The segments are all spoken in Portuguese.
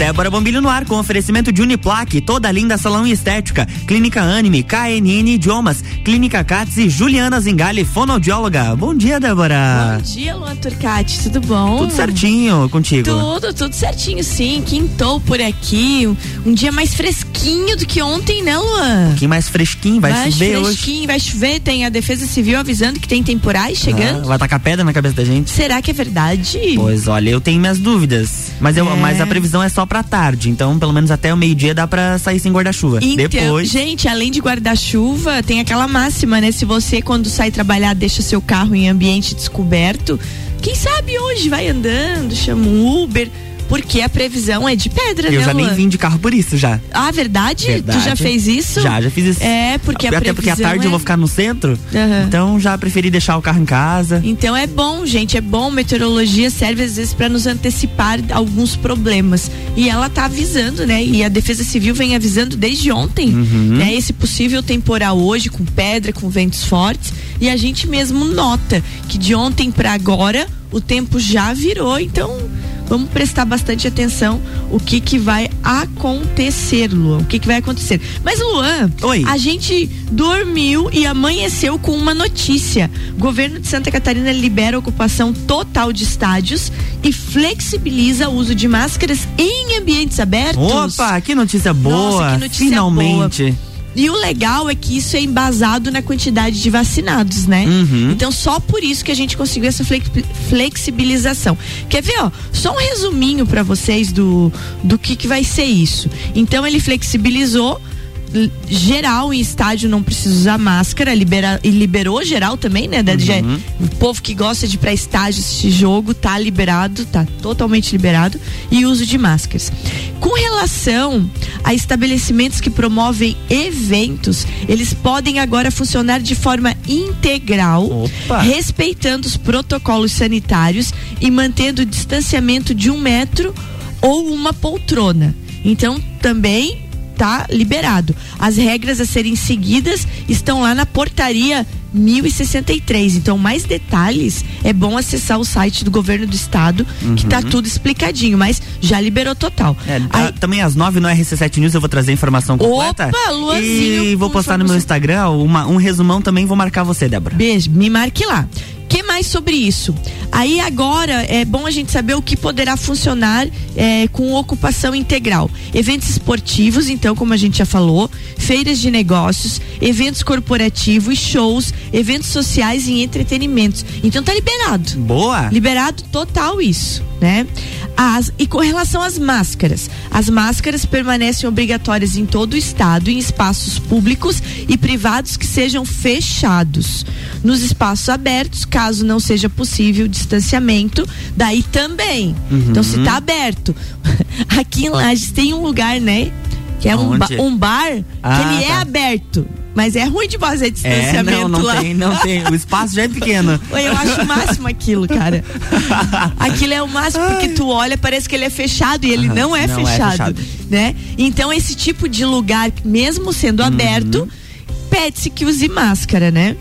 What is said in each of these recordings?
Débora Bombilho no ar com oferecimento de Uniplaque, toda linda salão e estética, Clínica Anime, KNN Idiomas, Clínica Cats e Juliana Zingali, fonoaudióloga. Bom dia, Débora. Bom dia, Luan Turcati, tudo bom? Tudo certinho contigo? Tudo, tudo certinho, sim. Quintou por aqui, um, dia mais fresquinho do que ontem, né, Luan? Um pouquinho mais fresquinho, vai mais chover fresquinho, hoje. vai chover, tem a Defesa Civil avisando que tem temporais chegando. Ah, vai tacar pedra na cabeça da gente? Será que é verdade? Pois olha, eu tenho minhas dúvidas. Mas, eu, É. mas a previsão é só pra tarde. Então, pelo menos até o meio-dia dá pra sair sem guarda-chuva. Então, Depois. gente, além de guarda-chuva, tem aquela máxima, né? Se você, quando sai trabalhar, deixa seu carro em ambiente descoberto, quem sabe hoje vai andando, chama um Uber, porque a previsão é de pedra, Eu né, já nem Luan? vim de carro por isso já. Ah, verdade? Verdade. Tu já fez isso? Já, já fiz isso. É, porque a Até porque à previsão tarde é... eu vou ficar no centro. Aham. Então já preferi deixar o carro em casa. Então é bom, gente, é bom. Meteorologia serve às vezes para nos antecipar alguns problemas. E ela tá avisando, né? E a Defesa Civil vem avisando desde ontem, Uhum. né? Esse possível temporal hoje com pedra, com ventos fortes. E a gente mesmo nota que de ontem para agora o tempo já virou. Então vamos prestar bastante atenção o que que vai acontecer, Luan. O que que vai acontecer? Mas Luan, Oi. a gente dormiu e amanheceu com uma notícia. O governo de Santa Catarina libera a ocupação total de estádios e flexibiliza o uso de máscaras em ambientes abertos. Opa, que notícia boa. Nossa, que notícia Finalmente. E o legal é que isso é embasado na quantidade de vacinados, né? Uhum. Então só por isso que a gente conseguiu essa flex- flexibilização. Quer ver, ó? Só um resuminho pra vocês do do que que vai ser isso. Então ele flexibilizou geral em estádio não precisa usar máscara, libera, e liberou geral também, né? Da- já- o povo que gosta de ir pra estádio assistir jogo tá liberado, tá totalmente liberado e uso de máscaras. Com relação a estabelecimentos que promovem eventos, eles podem agora funcionar de forma integral, Opa. respeitando os protocolos sanitários e mantendo o distanciamento de um metro ou uma poltrona. Então também tá liberado. As regras a serem seguidas estão lá na portaria 1063. Então, mais detalhes é bom acessar o site do governo do estado, que tá tudo explicadinho, mas já liberou total. É, Aí- tá- também às nove no RC7 News eu vou trazer a informação completa. Opa, Luanzinho, E vou postar no meu. Instagram uma- um resumão também, vou marcar você, Débora. Beijo, me marque lá. que mais sobre isso? Aí agora é bom a gente saber o que poderá funcionar é, com ocupação integral. Eventos esportivos, então, como a gente já falou, feiras de negócios, eventos corporativos, shows, eventos sociais e entretenimentos. Então tá liberado. Boa. Liberado total isso, né? As, e com relação às máscaras, as máscaras permanecem obrigatórias em todo o estado, em espaços públicos e privados que sejam fechados. Nos espaços abertos, caso não seja possível o distanciamento, daí também. Então, se tá aberto, aqui em Lages tem um lugar, né? Que é um, ba- um bar que Ah, ele é tá. aberto. Mas é ruim de fazer É, distanciamento não, não lá. tem, não tem. O espaço já é pequeno. Eu acho o máximo aquilo, cara. Aquilo é o máximo porque tu olha, parece que ele é fechado e ele não é não é fechado, fechado. né? Então esse tipo de lugar, mesmo sendo aberto, pede-se que use máscara, né?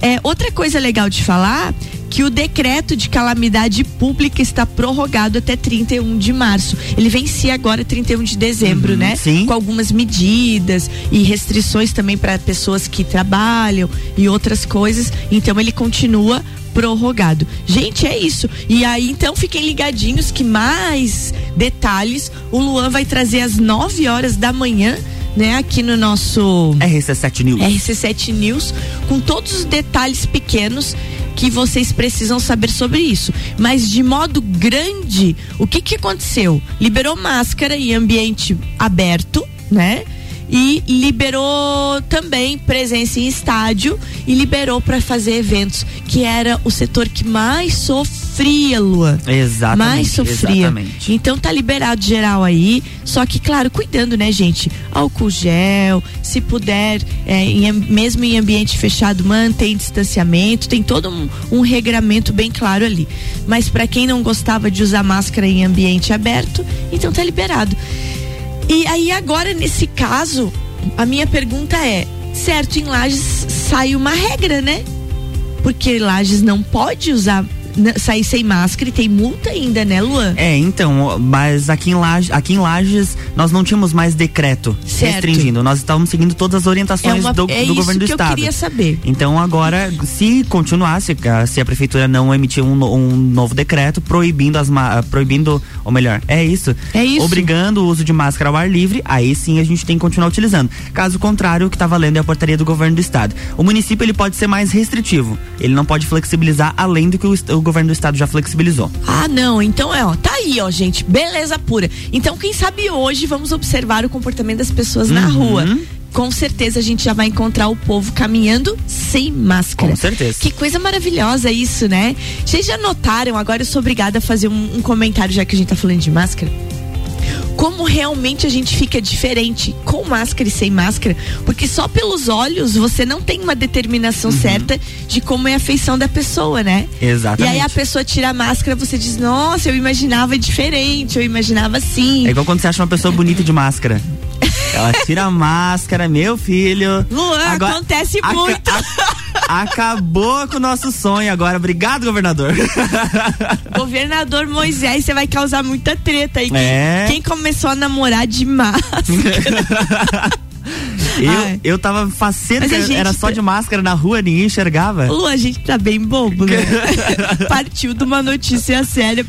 É, outra coisa legal de falar que o decreto de calamidade pública está prorrogado até 31 de março. Ele vencia agora 31 de dezembro, Uhum, né? sim. Com algumas medidas e restrições também para pessoas que trabalham e outras coisas. Então ele continua prorrogado. Gente, é isso. E aí, então, fiquem ligadinhos que mais detalhes o Luan vai trazer às 9 horas da manhã, né, aqui no nosso RC7 News. RC7 News, com todos os detalhes pequenos que vocês precisam saber sobre isso. Mas de modo grande, o que que aconteceu? Liberou máscara em ambiente aberto, né? E liberou também presença em estádio e liberou para fazer eventos, que era o setor que mais sofria, Luan Exatamente. mais sofria. Exatamente. Então tá liberado geral aí, só que claro, cuidando, né, gente? Álcool gel, se puder, é, em mesmo em ambiente fechado, mantém distanciamento, tem todo um, um regramento bem claro ali. Mas para quem não gostava de usar máscara em ambiente aberto, então tá liberado. E aí agora nesse caso, a minha pergunta é, certo, em Lages sai uma regra, né? Porque Lages não pode usar sair sem máscara e tem multa ainda, né, Luan? É, então, mas aqui em Lages, aqui em Lages nós não tínhamos mais decreto certo. restringindo, nós estávamos seguindo todas as orientações é uma, do, é do governo do estado. Eu queria saber. Então agora, se continuasse, se a prefeitura não emitir um, um novo decreto proibindo as proibindo, ou melhor, é isso, é isso, obrigando o uso de máscara ao ar livre, aí sim a gente tem que continuar utilizando. Caso contrário, o que está valendo é a portaria do governo do estado. O município ele pode ser mais restritivo, ele não pode flexibilizar além do que o, o governo do estado já flexibilizou. Ah, não, então é, ó, tá aí, ó, gente, beleza pura. Então, quem sabe hoje vamos observar o comportamento das pessoas uhum. na rua com certeza a gente já vai encontrar o povo caminhando sem máscara. Com certeza. Que coisa maravilhosa isso, né? Vocês já notaram? Agora eu sou obrigada a fazer um, um comentário, já que a gente tá falando de máscara como realmente a gente fica diferente com máscara e sem máscara, porque só pelos olhos você não tem uma determinação uhum. certa de como é a feição da pessoa, né? Exatamente. E aí a pessoa tira a máscara, você diz: "Nossa, eu imaginava diferente, eu imaginava assim". É igual quando você acha uma pessoa bonita de máscara. Ela tira a máscara, meu filho. Luan, agora, acontece muito. A, acabou com o nosso sonho agora. Obrigado, governador. Governador Moisés, você vai causar muita treta aí. É. Quem, quem começou a namorar de máscara? Eu, eu tava faceiro, era só tá- de máscara na rua, ninguém enxergava. Lu, a gente tá bem bobo, né? Partiu de uma notícia séria.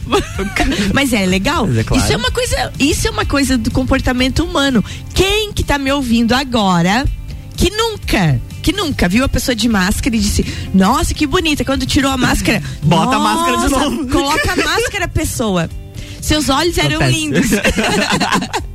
Mas é legal. Mas é claro. Isso é uma coisa, isso é uma coisa do comportamento humano. Quem que tá me ouvindo agora que nunca que nunca viu a pessoa de máscara e disse: Nossa, que bonita. Quando tirou a máscara, bota a máscara de novo. Coloca a máscara, pessoa. Seus olhos eram Acontece. lindos.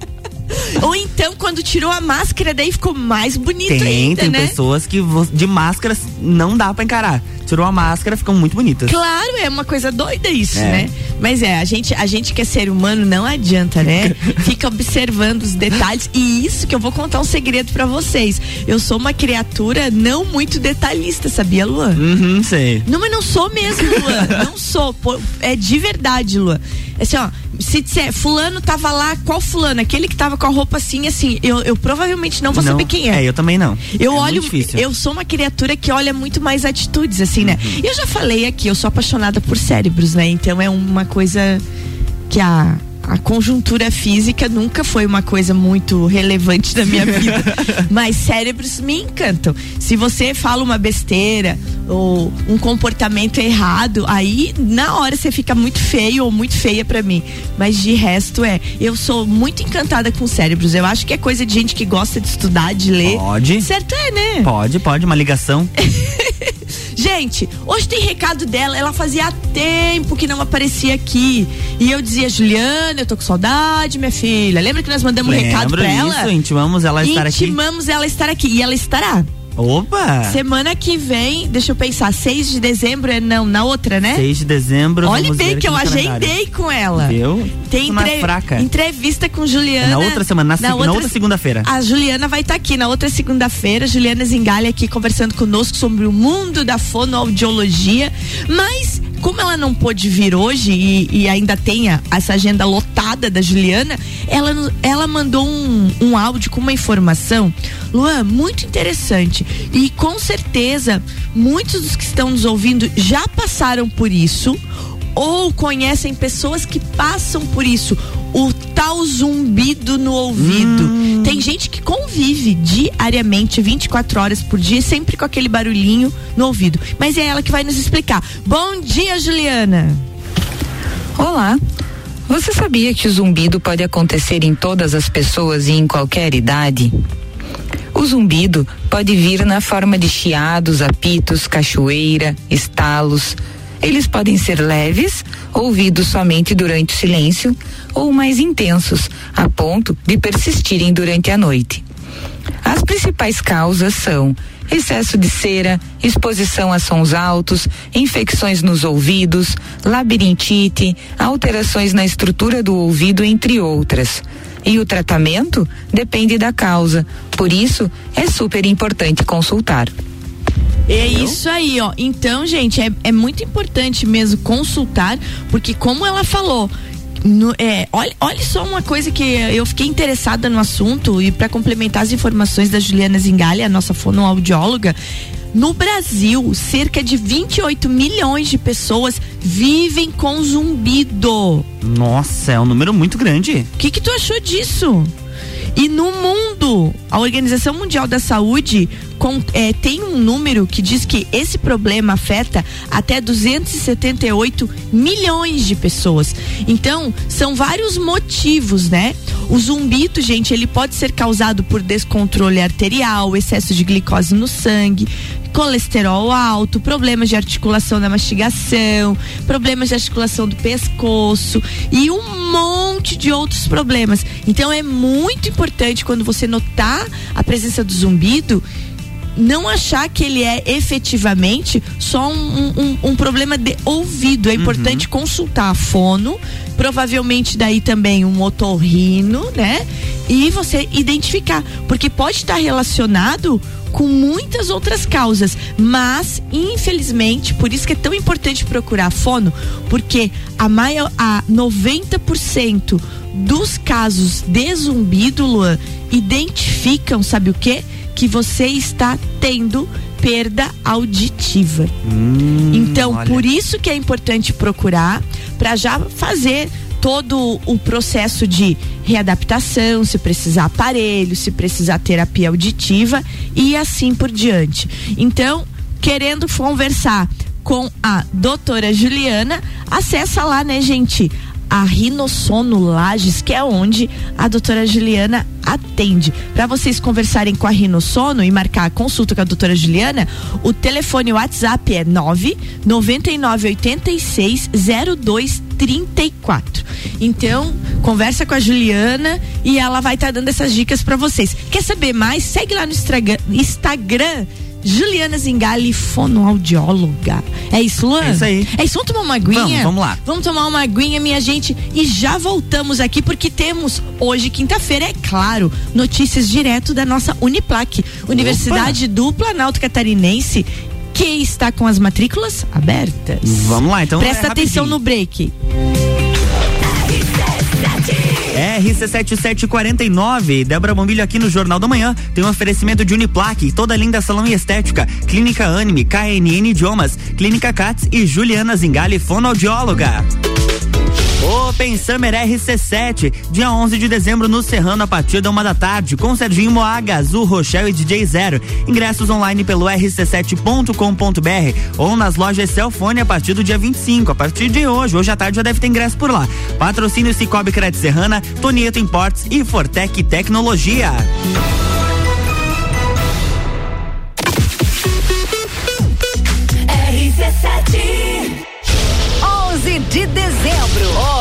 Ou então, quando tirou a máscara, daí ficou mais bonito tem, ainda, tem né? pessoas que de máscaras não dá para encarar. Tirou a máscara, ficam muito bonitas. Claro, é uma coisa doida isso, é. né? Mas é, a gente, a gente que é ser humano não adianta, né? Fica observando os detalhes e isso que eu vou contar um segredo para vocês. Eu sou uma criatura não muito detalhista, sabia, Luan? Uhum, sei. Não, mas não sou mesmo, Luan. não sou. É de verdade, Luan. Assim, ó, se disser, fulano tava lá, qual fulano? Aquele que tava com a roupa assim, assim, eu, eu provavelmente não vou não, saber quem é. É, eu também não. Eu é olho, eu sou uma criatura que olha muito mais atitudes, assim, né? uhum. eu já falei aqui, eu sou apaixonada por cérebros, né? Então é uma coisa que a a conjuntura física nunca foi uma coisa muito relevante da minha vida, mas cérebros me encantam. Se você fala uma besteira ou um comportamento errado, aí na hora você fica muito feio ou muito feia para mim. Mas de resto é, eu sou muito encantada com cérebros. Eu acho que é coisa de gente que gosta de estudar, de ler. Pode. Certo é, né? Pode, pode, uma ligação. Gente, hoje tem recado dela. Ela fazia tempo que não aparecia aqui. E eu dizia, Juliana, eu tô com saudade, minha filha. Lembra que nós mandamos um recado pra isso, ela? Intimamos ela estar aqui. Intimamos ela estar aqui. E ela estará. Opa! Semana que vem, deixa eu pensar, 6 de dezembro é não, na outra, né? 6 de dezembro. Olha bem que eu agendei com ela. Viu? Tem entre... fraca. entrevista com Juliana. É na outra semana, na, na, outra, na outra segunda-feira. A Juliana vai estar tá aqui na outra segunda-feira. Juliana Zingali aqui conversando conosco sobre o mundo da fonoaudiologia. Mas como ela não pôde vir hoje e, e, ainda tem essa agenda lotada da Juliana, ela, ela mandou um, um áudio com uma informação, Luan, muito interessante. E com certeza, muitos dos que estão nos ouvindo já passaram por isso ou conhecem pessoas que passam por isso. O tal zumbido no ouvido. Hum. Tem gente que convive diariamente, 24 horas por dia, sempre com aquele barulhinho no ouvido. Mas é ela que vai nos explicar. Bom dia, Juliana. Olá. Você sabia que o zumbido pode acontecer em todas as pessoas e em qualquer idade? O zumbido pode vir na forma de chiados, apitos, cachoeira, estalos eles podem ser leves, ouvidos somente durante o silêncio, ou mais intensos, a ponto de persistirem durante a noite. As principais causas são excesso de cera, exposição a sons altos, infecções nos ouvidos, labirintite, alterações na estrutura do ouvido, entre outras. E o tratamento depende da causa, por isso é super importante consultar. É isso aí, ó. Então, gente, é, é muito importante mesmo consultar, porque como ela falou, no, é, olha, olha só uma coisa que eu fiquei interessada no assunto e para complementar as informações da Juliana Zingali, a nossa fonoaudióloga, no Brasil, cerca de 28 milhões de pessoas vivem com zumbido. Nossa, é um número muito grande. O que, que tu achou disso? E no mundo, a Organização Mundial da Saúde com, é, tem um número que diz que esse problema afeta até 278 milhões de pessoas. Então, são vários motivos, né? O zumbido, gente, ele pode ser causado por descontrole arterial, excesso de glicose no sangue, colesterol alto, problemas de articulação da mastigação, problemas de articulação do pescoço e um monte de outros problemas. Então é muito importante quando você notar a presença do zumbido não achar que ele é efetivamente só um, um, um problema de ouvido. É importante uhum. consultar a fono, provavelmente daí também um otorrino, né? E você identificar, porque pode estar relacionado com muitas outras causas, mas infelizmente, por isso que é tão importante procurar a fono, porque a maior a 90% dos casos de zumbido, Luan, identificam, sabe o que? Que você está tendo perda auditiva. Hum, então, olha. por isso que é importante procurar para já fazer todo o processo de readaptação, se precisar aparelho, se precisar terapia auditiva e assim por diante. Então, querendo conversar com a doutora Juliana, acessa lá, né, gente? A Rinossono Lages, que é onde a doutora Juliana atende. Para vocês conversarem com a Rinossono e marcar a consulta com a doutora Juliana, o telefone WhatsApp é 9 9986 0234. Então, conversa com a Juliana e ela vai estar tá dando essas dicas para vocês. Quer saber mais? Segue lá no Instagram Juliana Zingali, fonoaudióloga. É isso, Luan? É isso aí. É isso, vamos tomar uma aguinha? Vamos, vamos lá. Vamos tomar uma aguinha, minha gente, e já voltamos aqui porque temos hoje, quinta-feira, é claro, notícias direto da nossa Uniplac, Universidade Opa. do Planalto Catarinense, que está com as matrículas abertas. Vamos lá, então. Presta é atenção no break. RC7749, Débora Bombilho aqui no Jornal da Manhã, tem um oferecimento de Uniplaque, toda linda salão e estética, Clínica Anime, KNN Idiomas, Clínica Cats e Juliana Zingali, fonoaudióloga. Open Summer RC7, dia 11 de dezembro no Serrano a partir da uma da tarde, com Serginho Moaga, Azul Rochelle e DJ Zero. Ingressos online pelo rc7.com.br ou nas lojas Celfone a partir do dia 25, a partir de hoje. Hoje à tarde já deve ter ingresso por lá. Patrocínio Cicobi Crédito Serrana, Tonieto Imports e Fortec Tecnologia.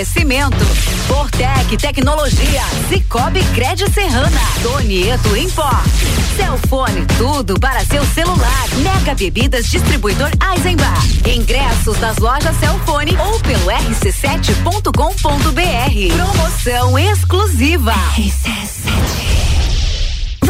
Oferecimento. Fortec Tecnologia. Cicobi Crédito Serrana. Donieto Import. Celfone, tudo para seu celular. Mega Bebidas Distribuidor Eisenbar. Ingressos nas lojas Celfone ou pelo rc7.com.br. Promoção exclusiva. RC7.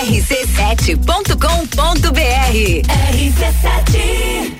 rc7.com.br. RC7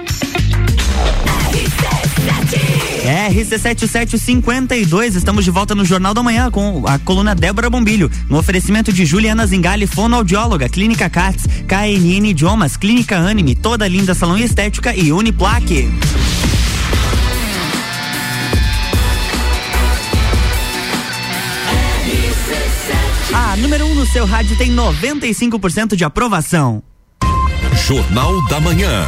RC7752, estamos de volta no Jornal da Manhã com a coluna Débora Bombilho, no oferecimento de Juliana Zingali, fonoaudióloga, Clínica Cats, KNN Idiomas, Clínica Anime, toda linda salão e estética e Uniplaque. A número 1 um no seu rádio tem 95% de aprovação. Jornal da Manhã.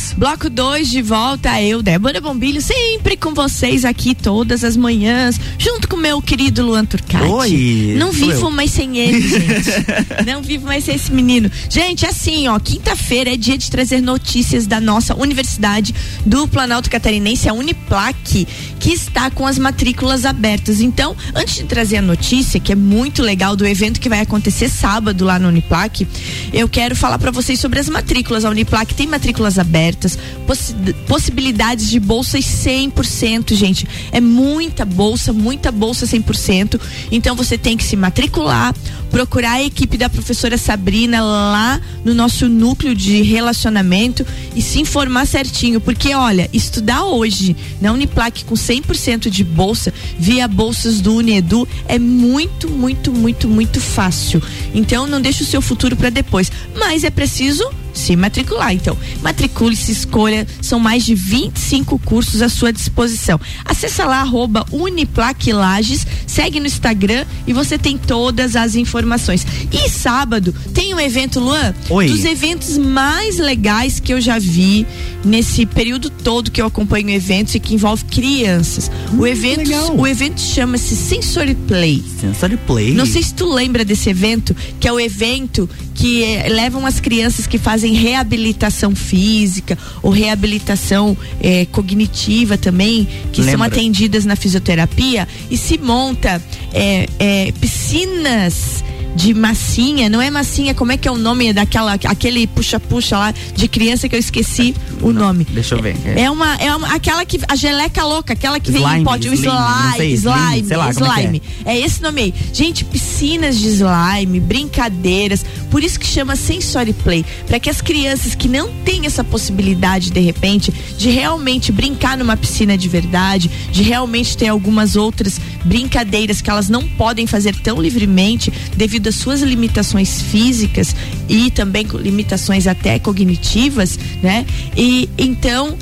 Bloco 2 de volta, eu, Débora Bombilho, sempre com vocês aqui todas as manhãs, junto com meu querido Luan Turcati. Oi, Não vivo eu. mais sem ele, gente. Não vivo mais sem esse menino. Gente, assim, ó, quinta-feira é dia de trazer notícias da nossa universidade do Planalto Catarinense, a Uniplac, que está com as matrículas abertas. Então, antes de trazer a notícia, que é muito legal do evento que vai acontecer sábado lá na Uniplac, eu quero falar para vocês sobre as matrículas. A Uniplac tem matrículas abertas, possi- possibilidades de bolsas 100%, gente. É muita bolsa, muita bolsa 100%. Então você tem que se matricular, procurar a equipe da professora Sabrina lá no nosso núcleo de relacionamento e se informar certinho, porque olha, estudar hoje na Uniplac com 100% de bolsa via bolsas do Unedu é muito, muito, muito, muito fácil. Então não deixe o seu futuro para depois, mas é preciso se matricular. Então, matricule-se, escolha, são mais de 25 cursos à sua disposição. Acesse lá arroba Uniplac Lages, segue no Instagram e você tem todas as informações. E sábado tem um evento, Luan, Oi. dos eventos mais legais que eu já vi nesse período todo que eu acompanho eventos e que envolve crianças. o evento, o evento chama-se Sensory Play. Sensory Play. Não sei se tu lembra desse evento, que é o evento que eh, levam as crianças que fazem reabilitação física ou reabilitação eh, cognitiva também, que são Lembra. atendidas na fisioterapia e se monta eh, piscinas de massinha, não é massinha, como é que é o nome daquela, aquele puxa-puxa lá de criança que eu esqueci o nome. Deixa eu ver. É uma, é uma, aquela que, a geleca louca, aquela que vem Slime, em pote, o sei, slime, slim, slime, sei lá como é que é. slime. É esse nome aí. Gente, piscinas de slime, brincadeiras. Por isso que chama Sensory Play. Para que as crianças que não têm essa possibilidade, de repente, de realmente brincar numa piscina de verdade, de realmente ter algumas outras brincadeiras que elas não podem fazer tão livremente devido às suas limitações físicas e também limitações até cognitivas, né? E então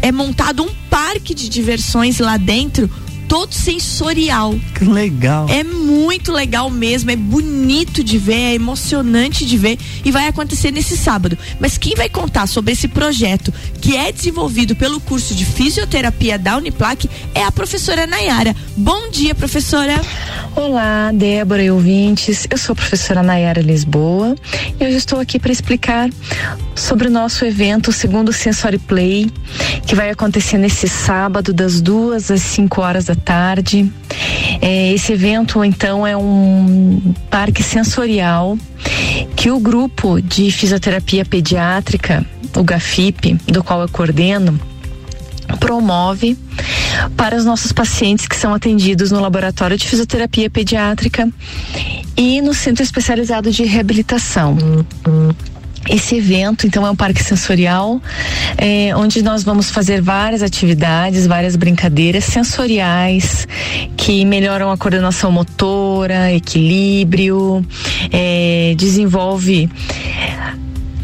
é montado um parque de diversões lá dentro, todo sensorial. Que legal. É muito legal mesmo, é bonito de ver, é emocionante de ver e vai acontecer nesse sábado. Mas quem vai contar sobre esse projeto que é desenvolvido pelo curso de fisioterapia da Uniplac é a professora Nayara. Bom dia, professora. Olá, Débora e ouvintes. Eu sou a professora Nayara Lisboa e hoje estou aqui para explicar sobre o nosso evento Segundo Sensory Play, que vai acontecer nesse sábado, das duas às 5 horas da tarde. É, esse evento, então, é um parque sensorial que o grupo de fisioterapia pediátrica, o GAFIP, do qual eu coordeno, promove para os nossos pacientes que são atendidos no laboratório de fisioterapia pediátrica e no centro especializado de reabilitação. Esse evento, então, é um parque sensorial, eh, onde nós vamos fazer várias atividades, várias brincadeiras sensoriais que melhoram a coordenação motora, equilíbrio, eh, desenvolve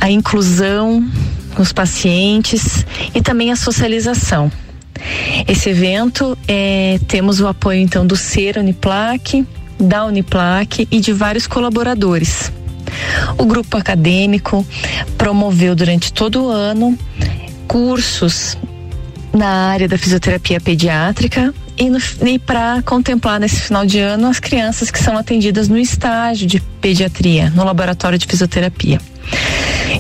a inclusão com os pacientes e também a socialização. Esse evento é, temos o apoio então do Ser Uniplac, da Uniplac e de vários colaboradores. O grupo acadêmico promoveu durante todo o ano cursos na área da fisioterapia pediátrica e, e para contemplar nesse final de ano as crianças que são atendidas no estágio de pediatria, no laboratório de fisioterapia.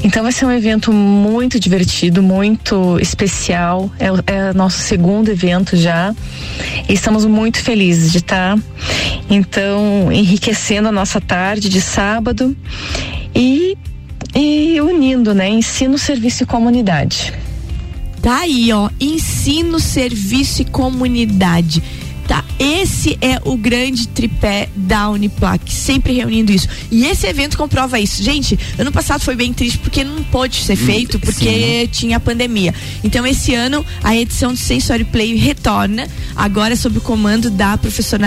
Então vai ser um evento muito divertido, muito especial. É, é nosso segundo evento já. E estamos muito felizes de estar, então, enriquecendo a nossa tarde de sábado e, e unindo, né? Ensino, serviço e comunidade. Tá aí, ó. Ensino, serviço e comunidade. Tá, esse é o grande tripé da Uniplac, sempre reunindo isso. E esse evento comprova isso. Gente, ano passado foi bem triste porque não pôde ser feito, porque Sim. tinha a pandemia. Então, esse ano, a edição do Sensory Play retorna, agora sob o comando da professora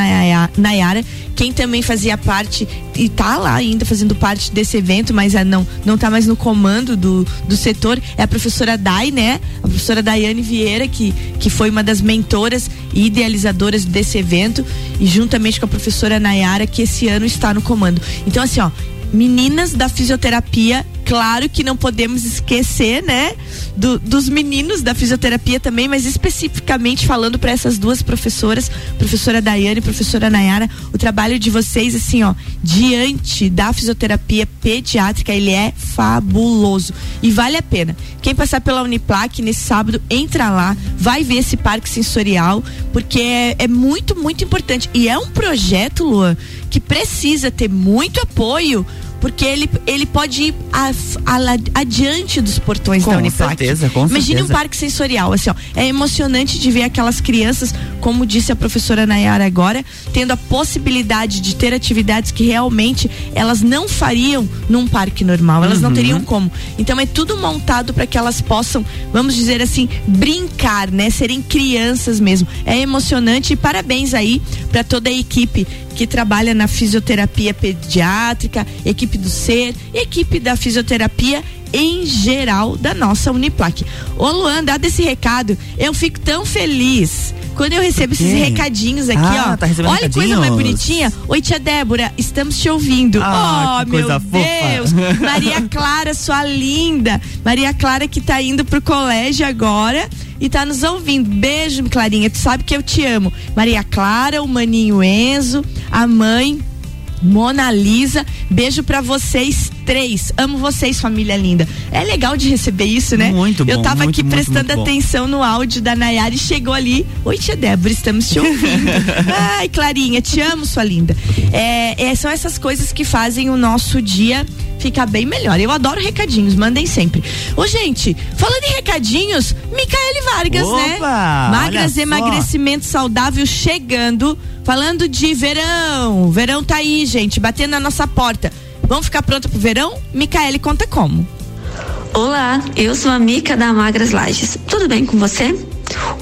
Nayara, quem também fazia parte e tá lá ainda fazendo parte desse evento, mas é, não não tá mais no comando do, do setor, é a professora Dai, né? A professora Daiane Vieira, que, que foi uma das mentoras e idealizadoras desse evento, e juntamente com a professora Nayara, que esse ano está no comando. Então, assim, ó, meninas da fisioterapia Claro que não podemos esquecer, né, do, dos meninos da fisioterapia também, mas especificamente falando para essas duas professoras, professora Daiane e professora Nayara, o trabalho de vocês, assim, ó, diante da fisioterapia pediátrica, ele é fabuloso e vale a pena. Quem passar pela Uniplac nesse sábado, entra lá, vai ver esse parque sensorial, porque é, é muito, muito importante. E é um projeto, Luan, que precisa ter muito apoio porque ele, ele pode ir a, a, adiante dos portões com da Uniplac. Certeza, com Imagine certeza. um parque sensorial, assim, ó, é emocionante de ver aquelas crianças, como disse a professora Nayara agora, tendo a possibilidade de ter atividades que realmente elas não fariam num parque normal, elas uhum. não teriam como. Então é tudo montado para que elas possam, vamos dizer assim, brincar, né, serem crianças mesmo. É emocionante e parabéns aí para toda a equipe que trabalha na fisioterapia pediátrica, equipe do SER, equipe da fisioterapia em geral da nossa Uniplac. Ô Luan, dado esse recado, eu fico tão feliz quando eu recebo esses recadinhos aqui, ah, ó. Tá Olha que coisa mais bonitinha. Oi, tia Débora, estamos te ouvindo. Ah, oh, meu Deus. fofa. Maria Clara, sua linda. Maria Clara que tá indo pro colégio agora e tá nos ouvindo. Beijo, Clarinha. Tu sabe que eu te amo. Maria Clara, o maninho Enzo, a mãe Mona Lisa, beijo pra vocês três. Amo vocês, família linda. É legal de receber isso, né? Muito bom, Eu tava muito, aqui muito, prestando muito atenção no áudio da Nayara e chegou ali. Oi, tia Débora, estamos te ouvindo. Ai, Clarinha, te amo, sua linda. É, é, são essas coisas que fazem o nosso dia ficar bem melhor. Eu adoro recadinhos, mandem sempre. Ô, gente, falando em recadinhos, Micaele Vargas, né? Opa, Magras olha só. emagrecimento saudável chegando. Falando de verão. Verão tá aí, gente, batendo na nossa porta. Vamos ficar pronta pro verão? Micaele conta como. Olá, eu sou a Mica da Magras Lages. Tudo bem com você?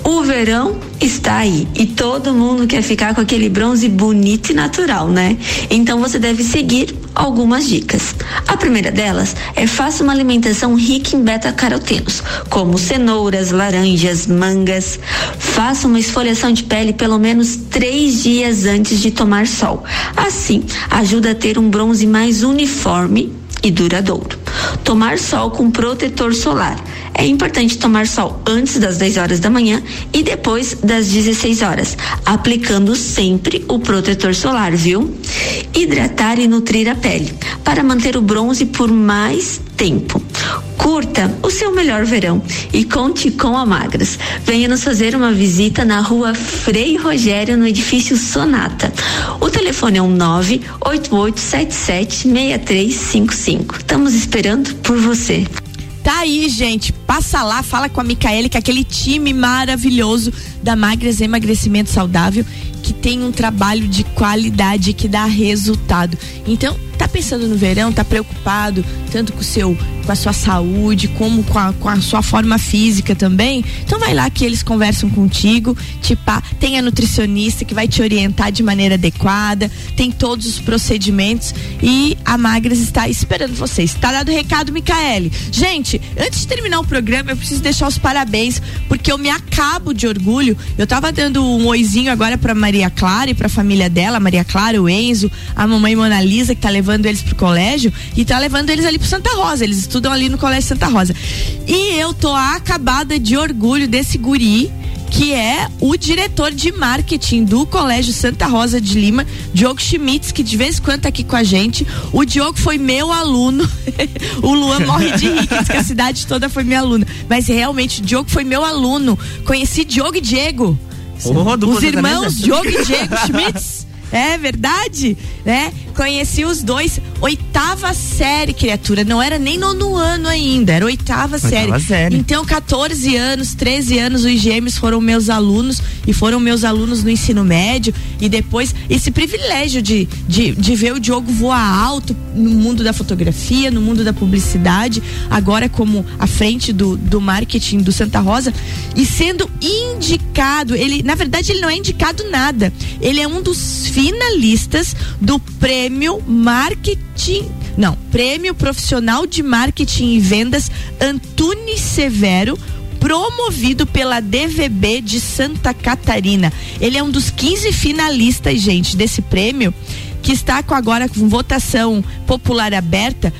O verão está aí e todo mundo quer ficar com aquele bronze bonito e natural, né? Então você deve seguir algumas dicas. A primeira delas é faça uma alimentação rica em beta-carotenos, como cenouras, laranjas, mangas. Faça uma esfoliação de pele pelo menos três dias antes de tomar sol. Assim, ajuda a ter um bronze mais uniforme e duradouro. Tomar sol com protetor solar. É importante tomar sol antes das 10 horas da manhã e depois das 16 horas, aplicando sempre o protetor solar, viu? Hidratar e nutrir a pele para manter o bronze por mais tempo. Curta o seu melhor verão e conte com a Magras. Venha nos fazer uma visita na rua Frei Rogério, no edifício Sonata. O telefone é um 988776355. Estamos esperando por você. Tá aí, gente. Passa lá, fala com a Micaele, que é aquele time maravilhoso da Magras Emagrecimento Saudável, que tem um trabalho de qualidade que dá resultado. Então, pensando no verão, tá preocupado tanto com o seu com a sua saúde, como com a, com a sua forma física também, então vai lá que eles conversam contigo, tipo, tem a nutricionista que vai te orientar de maneira adequada, tem todos os procedimentos e a Magras está esperando vocês. Tá dado o recado, Micaele. Gente, antes de terminar o programa, eu preciso deixar os parabéns, porque eu me acabo de orgulho. Eu tava dando um oizinho agora pra Maria Clara e pra família dela, Maria Clara, o Enzo, a mamãe Mona Lisa, que tá levando eles pro colégio, e tá levando eles ali pro Santa Rosa. Eles estudam ali no Colégio Santa Rosa. E eu tô acabada de orgulho desse guri que é o diretor de marketing do Colégio Santa Rosa de Lima, Diogo Schmitz, que de vez em quando tá aqui com a gente. O Diogo foi meu aluno. o Luan morre de rir, que a cidade toda foi minha aluna. Mas realmente, o Diogo foi meu aluno. Conheci Diogo e Diego. Oh, Os irmãos. Diogo e Diego Schmitz. É verdade, né? Conheci os dois, oitava série, criatura. Não era nem nono ano ainda, era oitava, série. série. Então, 14 anos, 13 anos, os gêmeos foram meus alunos e foram meus alunos no ensino médio. E depois, esse privilégio de, de, de ver o Diogo voar alto no mundo da fotografia, no mundo da publicidade, agora como à frente do, do marketing do Santa Rosa, e sendo indicado, ele, na verdade, ele não é indicado nada. Ele é um dos finalistas do prêmio Marketing. Não, Prêmio Profissional de Marketing e Vendas Antunes Severo promovido pela DVB de Santa Catarina. Ele é um dos 15 finalistas, gente, desse prêmio, que está com agora com votação popular aberta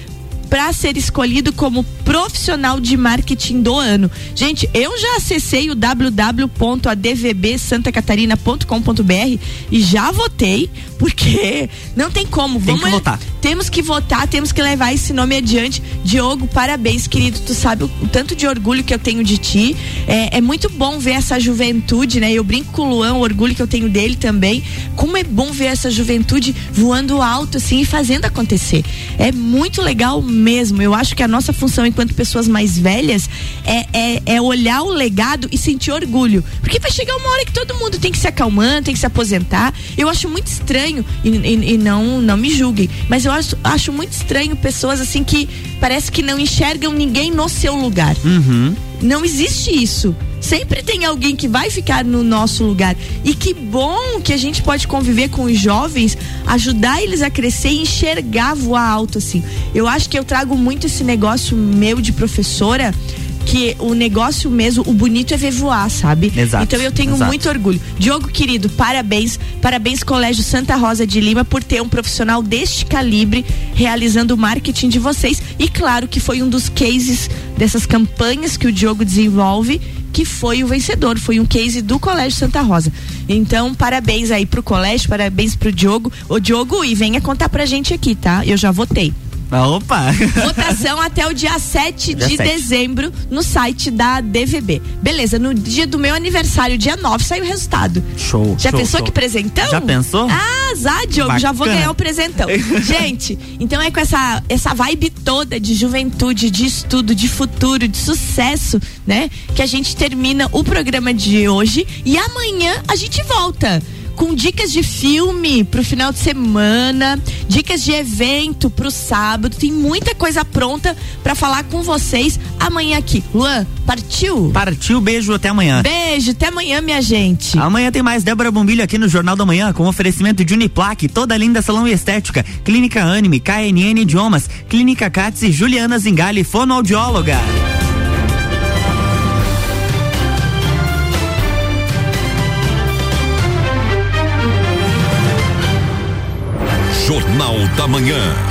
para ser escolhido como profissional de marketing do ano. Gente, eu já acessei o www.advbsantacatarina.com.br e já votei, porque não tem como. Tem que votar. Temos que votar, temos que levar esse nome adiante. Diogo, parabéns, querido. Tu sabe o, o tanto de orgulho que eu tenho de ti. É, é muito bom ver essa juventude, né? Eu brinco com o Luan, o orgulho que eu tenho dele também. Como é bom ver essa juventude voando alto, assim, e fazendo acontecer. É muito legal mesmo. Eu acho que a nossa função enquanto pessoas mais velhas é, é, é olhar o legado e sentir orgulho. Porque vai chegar uma hora que todo mundo tem que se acalmando, tem que se aposentar. Eu acho muito estranho, e, e- e não, não me julguem, mas eu acho, acho muito estranho pessoas assim que parece que não enxergam ninguém no seu lugar. Uhum. Não existe isso. Sempre tem alguém que vai ficar no nosso lugar. E que bom que a gente pode conviver com os jovens, ajudar eles a crescer e enxergar voar alto assim. Eu acho que eu trago muito esse negócio meu de professora. Que o negócio mesmo, o bonito é ver voar, sabe? Exato, Então eu tenho exato. muito orgulho. Diogo, querido, parabéns. Parabéns, Colégio Santa Rosa de Lima, por ter um profissional deste calibre realizando o marketing de vocês. E claro que foi um dos cases dessas campanhas que o Diogo desenvolve, que foi o vencedor. Foi um case do Colégio Santa Rosa. Então, parabéns aí pro colégio, parabéns pro Diogo. Ô, Diogo, e venha contar pra gente aqui, tá? Eu já votei. Ah, Opa! Votação até o dia 7 Dia de 7. dezembro no site da DVB. Beleza, no dia do meu aniversário, dia 9, sai o resultado. Show. Já show, pensou show. que presentão? Já pensou? Ah, Zá, Diogo, já vou ganhar o presentão. Gente, então é com essa, essa vibe toda de juventude, de estudo, de futuro, de sucesso, né? Que a gente termina o programa de hoje e amanhã a gente volta. Com dicas de filme pro final de semana, dicas de evento pro sábado. Tem muita coisa pronta pra falar com vocês amanhã aqui. Luan, partiu? Partiu, beijo, até amanhã. Beijo, até amanhã, minha gente. Amanhã tem mais Débora Bombilho aqui no Jornal da Manhã com oferecimento de Uniplaque, toda linda salão e estética, Clínica Anime, KNN Idiomas, Clínica Cats e Juliana Zingali, fonoaudióloga. Jornal da Manhã.